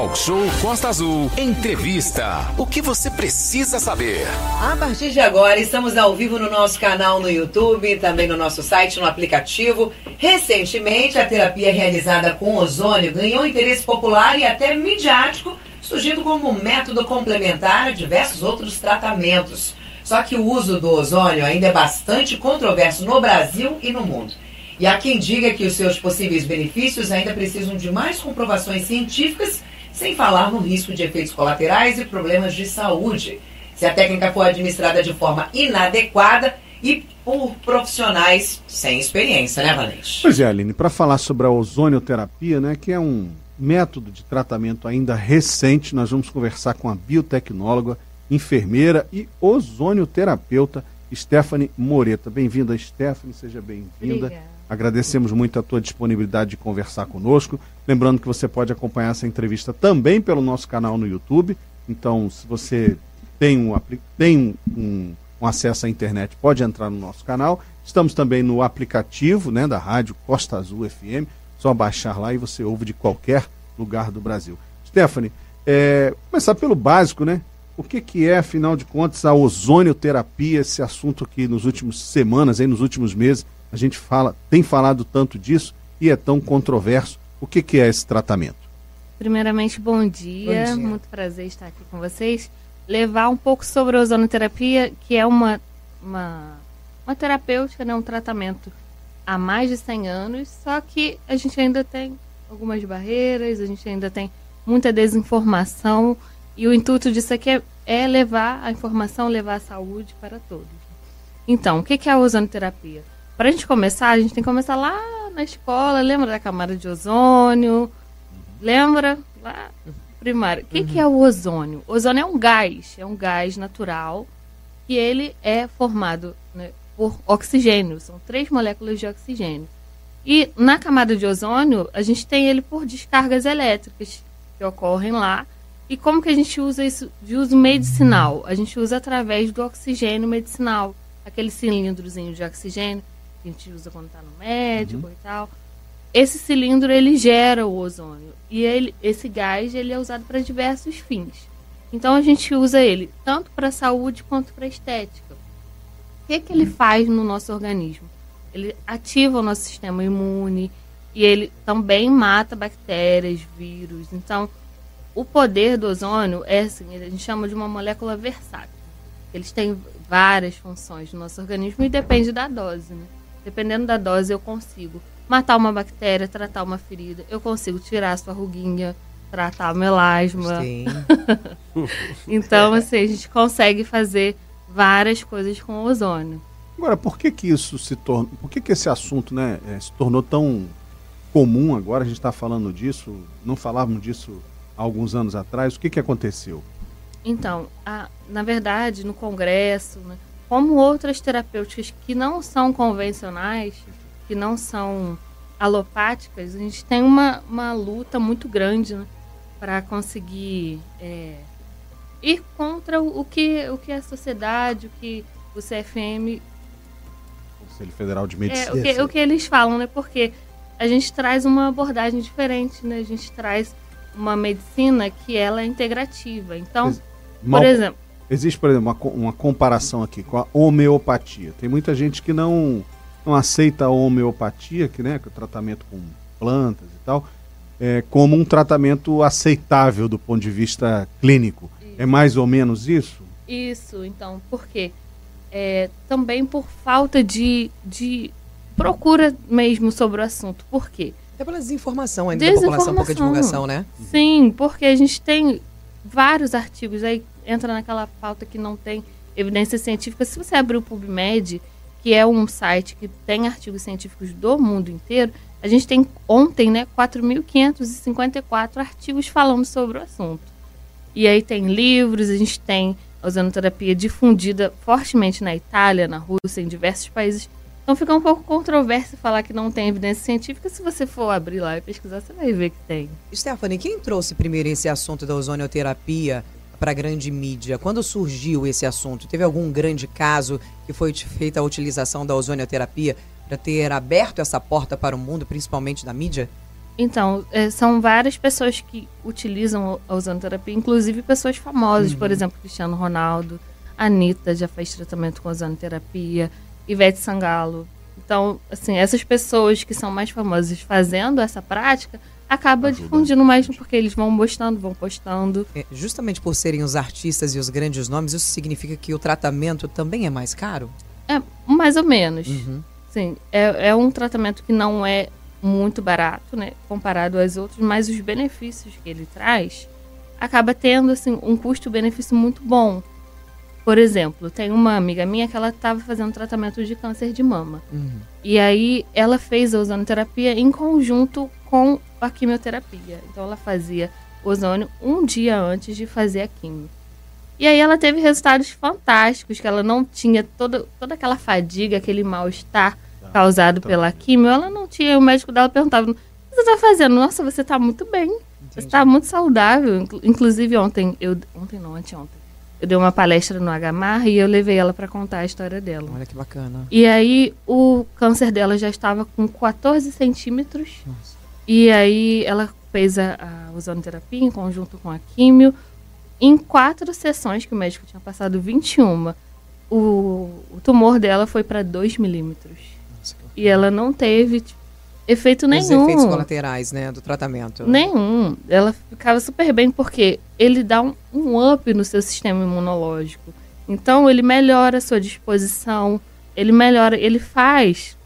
Talk Show Costa Azul. Entrevista. O que você precisa saber? A partir de agora, estamos ao vivo no nosso canal no YouTube, também no nosso site, no aplicativo. Recentemente, a terapia realizada com ozônio ganhou interesse popular e até midiático, surgindo como método complementar a diversos outros tratamentos. Só que o uso do ozônio ainda é bastante controverso no Brasil e no mundo. E há quem diga que os seus possíveis benefícios ainda precisam de mais comprovações científicas, sem falar no risco de efeitos colaterais e problemas de saúde, se a técnica for administrada de forma inadequada e por profissionais sem experiência, né, Valente? Pois é, Aline, para falar sobre a ozonioterapia, né, que é um método de tratamento ainda recente, nós vamos conversar com a biotecnóloga, enfermeira e ozonioterapeuta Stephanie Moreta. Bem-vinda, Stephanie, seja bem-vinda. Agradecemos muito a tua disponibilidade de conversar conosco. Lembrando que você pode acompanhar essa entrevista também pelo nosso canal no YouTube. Então, se você tem um, tem um, um acesso à internet, pode entrar no nosso canal. Estamos também no aplicativo né, da rádio Costa Azul FM. Só baixar lá e você ouve de qualquer lugar do Brasil. Stephanie, é, começar pelo básico, né? O que, que é, afinal de contas, a ozonioterapia, esse assunto que nos últimos semanas, aí, nos últimos meses, a gente fala, tem falado tanto disso e é tão controverso. O que, que é esse tratamento? Primeiramente, bom dia. bom dia. Muito prazer estar aqui com vocês. Levar um pouco sobre a ozonoterapia, que é uma, uma, uma terapêutica, né, um tratamento há mais de 100 anos, só que a gente ainda tem algumas barreiras, a gente ainda tem muita desinformação e o intuito disso aqui é, é levar a informação, levar a saúde para todos. Então, o que é a ozonoterapia? Para a gente começar, a gente tem que começar lá na escola. Lembra da camada de ozônio? Lembra? Lá, primário. O que, uhum. que é o ozônio? O ozônio é um gás, é um gás natural que ele é formado né, por oxigênio. São três moléculas de oxigênio. E na camada de ozônio, a gente tem ele por descargas elétricas que ocorrem lá. E como que a gente usa isso de uso medicinal? A gente usa através do oxigênio medicinal, aquele cilindrozinho de oxigênio que a gente usa quando está no médico uhum. e tal. Esse cilindro ele gera o ozônio e ele, esse gás ele é usado para diversos fins. Então a gente usa ele tanto para saúde quanto para estética. O que, que ele faz no nosso organismo? Ele ativa o nosso sistema imune e ele também mata bactérias, vírus. Então, o poder do ozônio é assim, a gente chama de uma molécula versátil. Eles têm várias funções no nosso organismo e depende da dose, né? Dependendo da dose, eu consigo matar uma bactéria, tratar uma ferida, eu consigo tirar a sua ruguinha, tratar o melasma. Sim. então, assim, a gente consegue fazer várias coisas com o ozônio. Agora, por que que isso se torna, por que que esse assunto, né, é, se tornou tão comum agora? A gente está falando disso, não falávamos disso há alguns anos atrás. O que que aconteceu? Então, a, na verdade, no Congresso, né, como outras terapêuticas que não são convencionais, que não são alopáticas, a gente tem uma, uma luta muito grande né, para conseguir é, ir contra o, que, o que a sociedade, o que o CFM. Conselho Federal de Medicina. É, o, que, o que eles falam, né? Porque a gente traz uma abordagem diferente, né? A gente traz uma medicina que ela é integrativa. Então, Mal, por exemplo Existe, por exemplo, uma, uma comparação aqui com a homeopatia. Tem muita gente que não, não aceita a homeopatia, que, né, que é o tratamento com plantas e tal, é, como um tratamento aceitável do ponto de vista clínico. Isso. É mais ou menos isso? Isso, então, por quê? É, também por falta de, de procura mesmo sobre o assunto. Por quê? Até pela desinformação ainda desinformação. da população, pouca divulgação, né? Sim, porque a gente tem vários artigos aí entra naquela pauta que não tem evidência científica. Se você abrir o PubMed, que é um site que tem artigos científicos do mundo inteiro, a gente tem ontem, né, 4.554 artigos falando sobre o assunto. E aí tem livros, a gente tem a ozonoterapia difundida fortemente na Itália, na Rússia, em diversos países. Então fica um pouco controverso falar que não tem evidência científica. Se você for abrir lá e pesquisar, você vai ver que tem. Stephanie, quem trouxe primeiro esse assunto da ozonioterapia para a grande mídia? Quando surgiu esse assunto? Teve algum grande caso que foi feita a utilização da ozonioterapia para ter aberto essa porta para o mundo, principalmente da mídia? Então, é, são várias pessoas que utilizam a ozonoterapia, inclusive pessoas famosas, uhum. por exemplo, Cristiano Ronaldo, Anitta já fez tratamento com ozonoterapia, Ivete Sangalo. Então, assim, essas pessoas que são mais famosas fazendo essa prática, acaba Ajuda. difundindo mais porque eles vão postando, vão postando. É, justamente por serem os artistas e os grandes nomes, isso significa que o tratamento também é mais caro? É, mais ou menos. Uhum. Sim, é, é um tratamento que não é muito barato, né, comparado aos outros, mas os benefícios que ele traz acaba tendo assim um custo-benefício muito bom. Por exemplo, tem uma amiga minha que ela estava fazendo tratamento de câncer de mama. Uhum. E aí ela fez a ozonoterapia em conjunto com a quimioterapia. Então ela fazia ozônio um dia antes de fazer a quimio. E aí ela teve resultados fantásticos, que ela não tinha toda, toda aquela fadiga, aquele mal-estar causado pela quimio, ela não tinha. O médico dela perguntava: O que você está fazendo? Nossa, você está muito bem. Entendi. Você está muito saudável. Inclusive, ontem, eu. Ontem não, anteontem. Eu dei uma palestra no HMAR e eu levei ela para contar a história dela. Olha que bacana. E aí, o câncer dela já estava com 14 centímetros. Nossa. E aí, ela fez a, a ozonoterapia em conjunto com a químio. Em quatro sessões, que o médico tinha passado 21, o, o tumor dela foi para 2 milímetros. E ela não teve tipo, efeito nenhum. Os efeitos colaterais, né, do tratamento. Nenhum. Ela ficava super bem porque ele dá um, um up no seu sistema imunológico. Então ele melhora a sua disposição, ele melhora, ele faz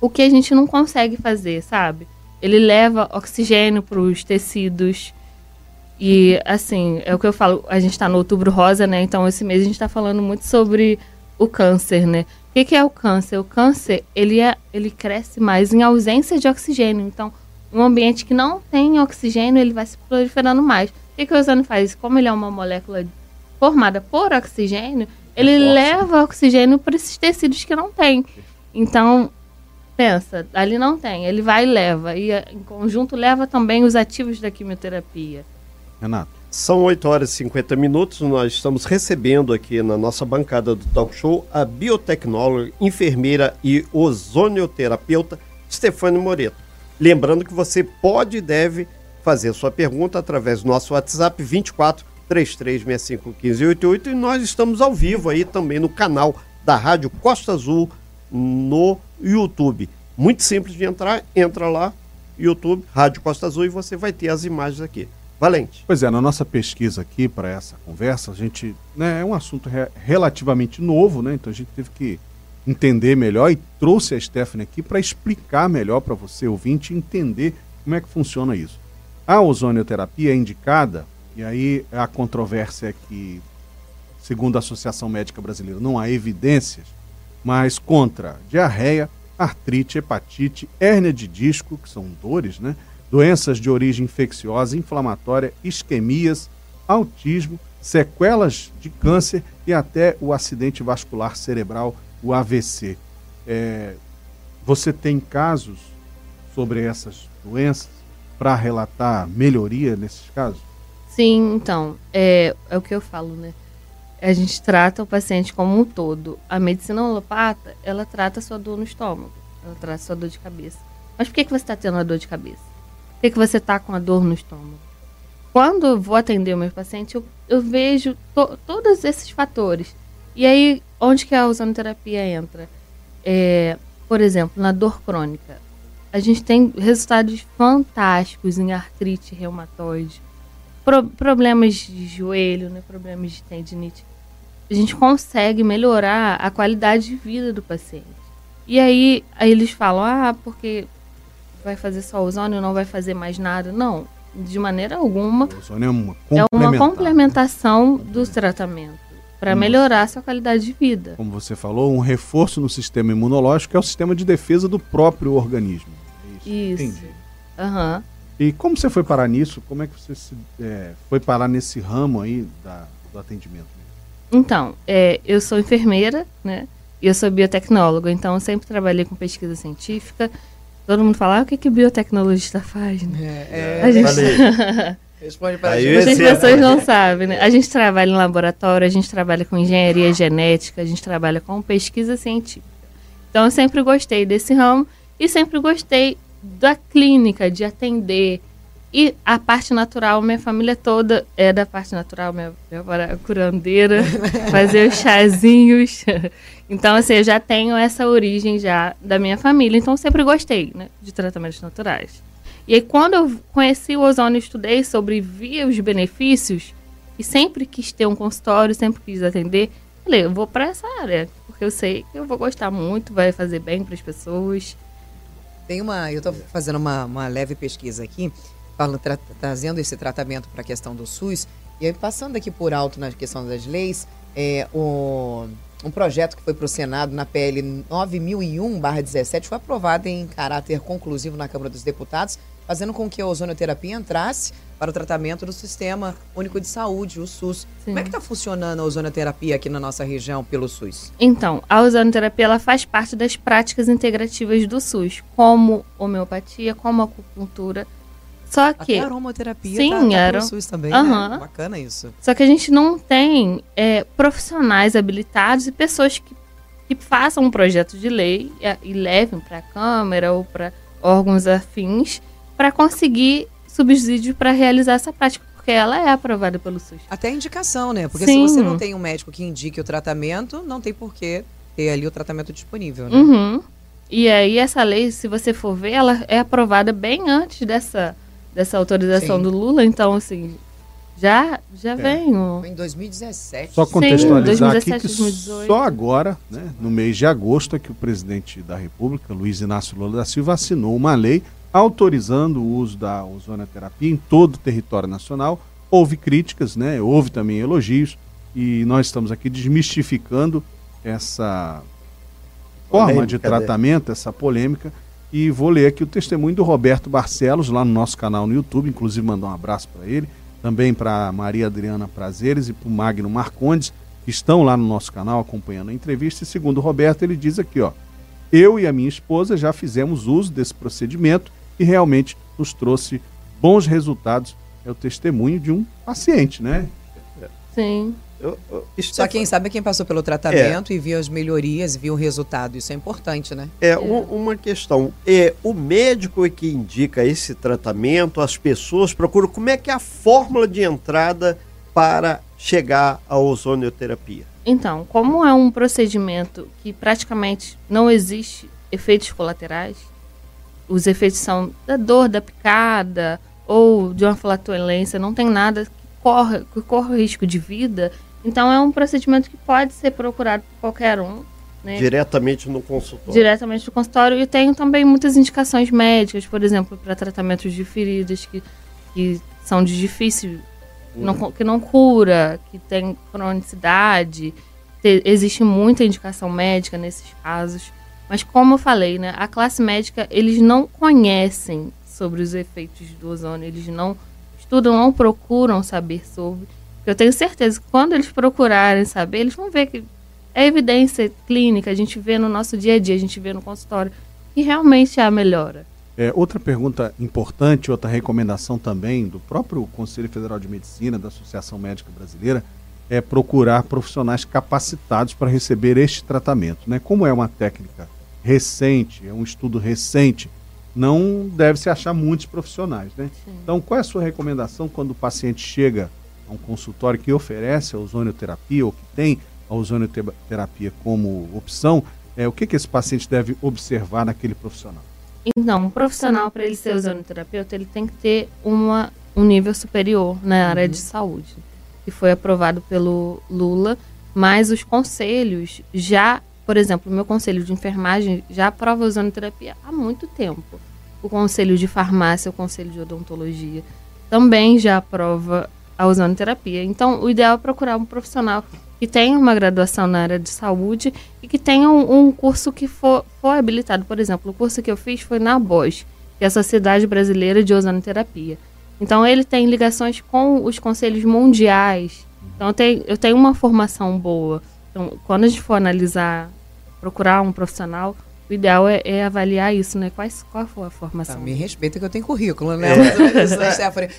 o que a gente não consegue fazer, sabe? Ele leva oxigênio para os tecidos. E assim, é o que eu falo, a gente está no outubro rosa, né? Então esse mês a gente está falando muito sobre o câncer, né? O que, que, é o câncer? O câncer ele, é, ele cresce mais em ausência de oxigênio. Então, um ambiente que não tem oxigênio, ele vai se proliferando mais. O que, que o ozônio faz? Como ele é uma molécula formada por oxigênio, ele leva oxigênio para esses tecidos que não tem. Então, pensa, ali não tem, ele vai e leva. E em conjunto leva também os ativos da quimioterapia. Renato. São 8 horas e 50 minutos. Nós estamos recebendo aqui na nossa bancada do talk show a biotecnóloga, enfermeira e ozonioterapeuta Stefane Moreto. Lembrando que você pode e deve fazer sua pergunta através do nosso WhatsApp 24 3365 1588 e nós estamos ao vivo aí também no canal da Rádio Costa Azul no YouTube. Muito simples de entrar, entra lá, YouTube, Rádio Costa Azul e você vai ter as imagens aqui. Valente. Pois é, na nossa pesquisa aqui para essa conversa, a gente. Né, é um assunto re relativamente novo, né? Então a gente teve que entender melhor e trouxe a Stephanie aqui para explicar melhor para você, ouvinte, entender como é que funciona isso. A ozonioterapia é indicada, e aí a controvérsia é que, segundo a Associação Médica Brasileira, não há evidências, mas contra diarreia, artrite, hepatite, hérnia de disco, que são dores, né? doenças de origem infecciosa, inflamatória, isquemias, autismo, sequelas de câncer e até o acidente vascular cerebral, o AVC. É, você tem casos sobre essas doenças para relatar melhoria nesses casos? Sim, então, é, é o que eu falo, né? A gente trata o paciente como um todo. A medicina alopata, ela trata a sua dor no estômago, ela trata a sua dor de cabeça. Mas por que, que você está tendo a dor de cabeça? que, que você está com a dor no estômago? Quando eu vou atender o meu paciente, eu, eu vejo to, todos esses fatores. E aí, onde que a ozonoterapia entra? É, por exemplo, na dor crônica. A gente tem resultados fantásticos em artrite reumatoide, pro, problemas de joelho, né, problemas de tendinite. A gente consegue melhorar a qualidade de vida do paciente. E aí, aí eles falam, ah, porque vai fazer só ozônio, não vai fazer mais nada. Não, de maneira alguma. O ozônio é uma, é uma complementação do tratamento para melhorar a sua qualidade de vida. Como você falou, um reforço no sistema imunológico é o sistema de defesa do próprio organismo. É isso. Isso. Uhum. E como você foi parar nisso? Como é que você se, é, foi parar nesse ramo aí da, do atendimento? Então, é, eu sou enfermeira, né? E eu sou biotecnóloga, então eu sempre trabalhei com pesquisa científica Todo mundo fala, ah, o que, que o biotecnologista faz, né? É, é, a gente... Responde para Aí, Muitas pessoas não sabem, né? A gente trabalha em laboratório, a gente trabalha com engenharia genética, a gente trabalha com pesquisa científica. Então, eu sempre gostei desse ramo e sempre gostei da clínica, de atender. E a parte natural, minha família toda é da parte natural, minha, minha avó era curandeira, fazer os chazinhos. Então, assim, eu já tenho essa origem já da minha família, então sempre gostei né, de tratamentos naturais. E aí, quando eu conheci o ozônio, estudei sobre, via os benefícios, e sempre quis ter um consultório, sempre quis atender, falei, eu vou para essa área, porque eu sei que eu vou gostar muito, vai fazer bem para as pessoas. Tem uma, eu estou fazendo uma, uma leve pesquisa aqui, falando, tra trazendo esse tratamento para a questão do SUS, e aí passando aqui por alto na questão das leis, é, o, um projeto que foi para o Senado na PL 9001-17 foi aprovado em caráter conclusivo na Câmara dos Deputados, fazendo com que a ozonoterapia entrasse para o tratamento do Sistema Único de Saúde, o SUS. Sim. Como é que está funcionando a ozonoterapia aqui na nossa região pelo SUS? Então, a ozonoterapia ela faz parte das práticas integrativas do SUS, como homeopatia, como acupuntura. Só que. Até aromaterapia sim, tá, tá era... SUS também, uhum. né? Bacana isso. Só que a gente não tem é, profissionais habilitados e pessoas que, que façam um projeto de lei e, e levem para a Câmara ou para órgãos afins para conseguir subsídio para realizar essa prática, porque ela é aprovada pelo SUS. Até indicação, né? Porque Sim. se você não tem um médico que indique o tratamento, não tem por que ter ali o tratamento disponível, né? Uhum. E aí essa lei, se você for ver, ela é aprovada bem antes dessa, dessa autorização Sim. do Lula, então assim, já, já é. vem o... Foi em 2017. Só contextualizar Sim, 2017, aqui que 2018. só agora, né, no mês de agosto, é que o presidente da República, Luiz Inácio Lula da Silva, assinou uma lei autorizando o uso da ozonoterapia em todo o território nacional. Houve críticas, né? houve também elogios, e nós estamos aqui desmistificando essa polêmica, forma de tratamento, né? essa polêmica. E vou ler aqui o testemunho do Roberto Barcelos, lá no nosso canal no YouTube, inclusive mandar um abraço para ele, também para Maria Adriana Prazeres e para o Magno Marcondes, que estão lá no nosso canal acompanhando a entrevista. E segundo o Roberto, ele diz aqui, ó, eu e a minha esposa já fizemos uso desse procedimento e realmente nos trouxe bons resultados. É o testemunho de um paciente, né? Sim. Eu, eu, Só quem sabe é quem passou pelo tratamento é. e viu as melhorias, viu o resultado. Isso é importante, né? É, um, uma questão. É, o médico é que indica esse tratamento, as pessoas procuram como é que é a fórmula de entrada para chegar à ozonioterapia. Então, como é um procedimento que praticamente não existe efeitos colaterais, os efeitos são da dor, da picada ou de uma flatulência, não tem nada que corre, que corre risco de vida. Então é um procedimento que pode ser procurado por qualquer um. Né? Diretamente no consultório. Diretamente no consultório. E tem também muitas indicações médicas, por exemplo, para tratamentos de feridas que, que são de difícil, uhum. não, que não cura, que tem cronicidade. Te, existe muita indicação médica nesses casos. Mas como eu falei, né, a classe médica, eles não conhecem sobre os efeitos do ozônio, eles não estudam, não procuram saber sobre. Eu tenho certeza que quando eles procurarem saber, eles vão ver que é evidência clínica, a gente vê no nosso dia a dia, a gente vê no consultório, e realmente há melhora. É, outra pergunta importante, outra recomendação também do próprio Conselho Federal de Medicina, da Associação Médica Brasileira, é procurar profissionais capacitados para receber este tratamento. Né? Como é uma técnica recente, é um estudo recente, não deve se achar muitos profissionais, né? Então, qual é a sua recomendação quando o paciente chega um consultório que oferece a ozonioterapia ou que tem a ozonioterapia como opção? É, o que, que esse paciente deve observar naquele profissional? Então, um profissional, para ele ser ozonioterapeuta, ele tem que ter uma, um nível superior na área uhum. de saúde, que foi aprovado pelo Lula, mas os conselhos já por exemplo, o meu conselho de enfermagem já aprova a ozonoterapia há muito tempo. O conselho de farmácia, o conselho de odontologia também já aprova a ozonoterapia. Então, o ideal é procurar um profissional que tenha uma graduação na área de saúde e que tenha um, um curso que for, for habilitado. Por exemplo, o curso que eu fiz foi na BOS, que é a Sociedade Brasileira de Ozonoterapia. Então, ele tem ligações com os conselhos mundiais. Então, eu tenho, eu tenho uma formação boa. Então, quando a gente for analisar, procurar um profissional, o ideal é, é avaliar isso, né? Quais, qual foi a formação? Tá, me respeita que eu tenho currículo, né? É.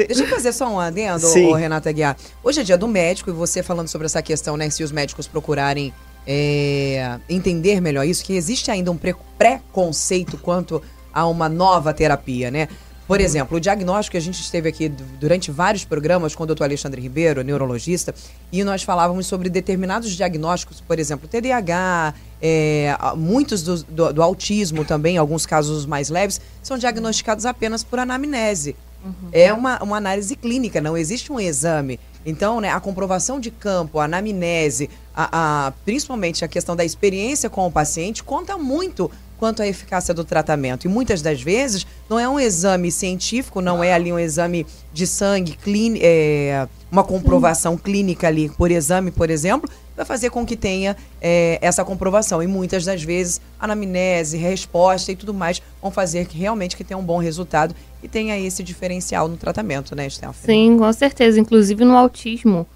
Deixa eu fazer só um adendo, Sim. Renata Guiar. Hoje é dia do médico e você falando sobre essa questão, né? Se os médicos procurarem é, entender melhor isso, que existe ainda um preconceito quanto a uma nova terapia, né? Por exemplo, o diagnóstico que a gente esteve aqui durante vários programas com o doutor Alexandre Ribeiro, neurologista, e nós falávamos sobre determinados diagnósticos, por exemplo, TDAH, é, muitos do, do, do, autismo também, alguns casos mais leves, são diagnosticados apenas por anamnese. Uhum. É uma, uma análise clínica, não existe um exame. Então, né, a comprovação de campo, a anamnese, a, a, principalmente a questão da experiência com o paciente, conta muito quanto à eficácia do tratamento. E muitas das vezes não é um exame científico, não é ali um exame de sangue, clín é, uma comprovação clínica ali por exame, por exemplo, vai fazer com que tenha é, essa comprovação. E muitas das vezes, anamnese, resposta e tudo mais vão fazer que realmente que tenha um bom resultado e tenha esse diferencial no tratamento, né, Stephanie? Sim, com certeza. Inclusive no autismo.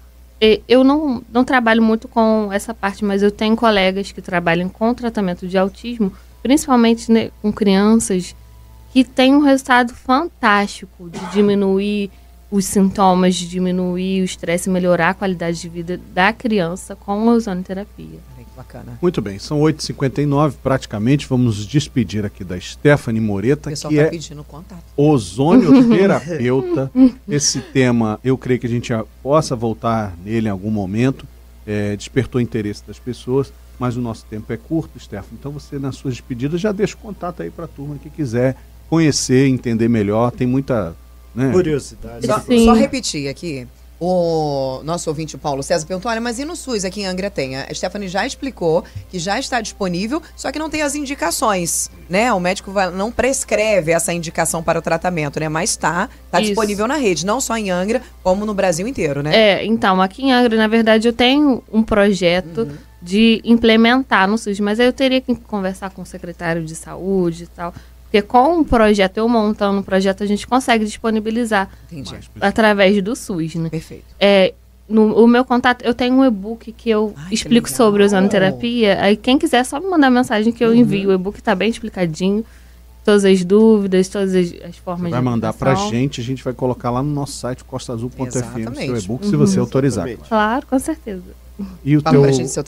Eu não, não trabalho muito com essa parte, mas eu tenho colegas que trabalham com tratamento de autismo principalmente né, com crianças, que tem um resultado fantástico de diminuir os sintomas, de diminuir o estresse, melhorar a qualidade de vida da criança com a ozonoterapia. Bacana. Muito bem, são 8h59 praticamente. Vamos nos despedir aqui da Stephanie Moreta, que tá é ozonioterapeuta. Esse tema, eu creio que a gente possa voltar nele em algum momento. É, despertou interesse das pessoas mas o nosso tempo é curto, Stefano. Então você, nas suas despedidas, já deixa o contato aí para a turma que quiser conhecer, entender melhor. Tem muita né? curiosidade. Só, só, repetir aqui. O nosso ouvinte, o Paulo César, perguntou: olha, mas e no SUS aqui em Angra tem? A Stephanie já explicou que já está disponível, só que não tem as indicações, né? O médico vai, não prescreve essa indicação para o tratamento, né? Mas está tá, tá disponível na rede, não só em Angra, como no Brasil inteiro, né? É, então, aqui em Angra, na verdade, eu tenho um projeto. Uhum de implementar no SUS, mas aí eu teria que conversar com o secretário de saúde e tal. Porque com o projeto, eu montando o projeto, a gente consegue disponibilizar Entendi. através do SUS, né? Perfeito. É, no o meu contato, eu tenho um e-book que eu Ai, explico que sobre ozonoterapia. Aí quem quiser, é só me mandar mensagem que eu uhum. envio. O e-book está bem explicadinho. Todas as dúvidas, todas as, as formas você vai mandar para a gente, a gente vai colocar lá no nosso site costaazul.fm seu e-book, uhum. se você autorizar. Claro, com certeza. E o teu,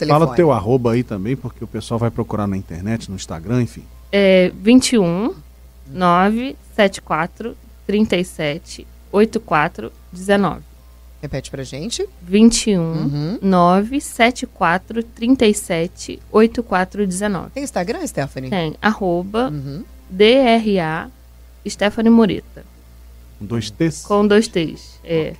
fala o teu arroba aí também, porque o pessoal vai procurar na internet, no Instagram, enfim. É 21 974 37 84 19. Repete pra gente. 21 uhum. 974 37 84 19. Tem Instagram, Stephanie? Tem. Arroba uhum. DRA Stephanie Moreta. Com dois T's? Com dois T's, é.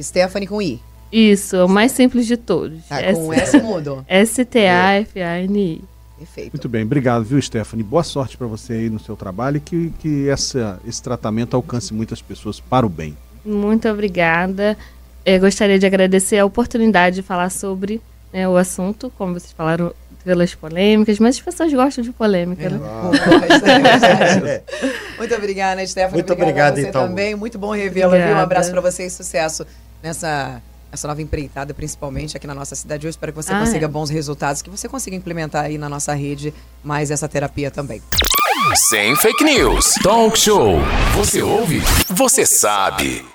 Stephanie com I. Isso, é o mais simples de todos. Tá, com S mudo. S-T-A-F-A-N-I. Perfeito. Muito bem, obrigado, viu, Stephanie? Boa sorte para você aí no seu trabalho e que, que essa, esse tratamento alcance muitas pessoas para o bem. Muito obrigada. Eu gostaria de agradecer a oportunidade de falar sobre né, o assunto, como vocês falaram, pelas polêmicas, mas as pessoas gostam de polêmica, né? É, Muito obrigada, Stephanie. Muito obrigado, a você então. também. Muito bom revê-la, viu? Um abraço para você e sucesso nessa essa nova empreitada, principalmente aqui na nossa cidade. Eu espero que você ah, consiga é. bons resultados, que você consiga implementar aí na nossa rede mais essa terapia também. Sem fake news. Talk show. Você ouve? Você sabe.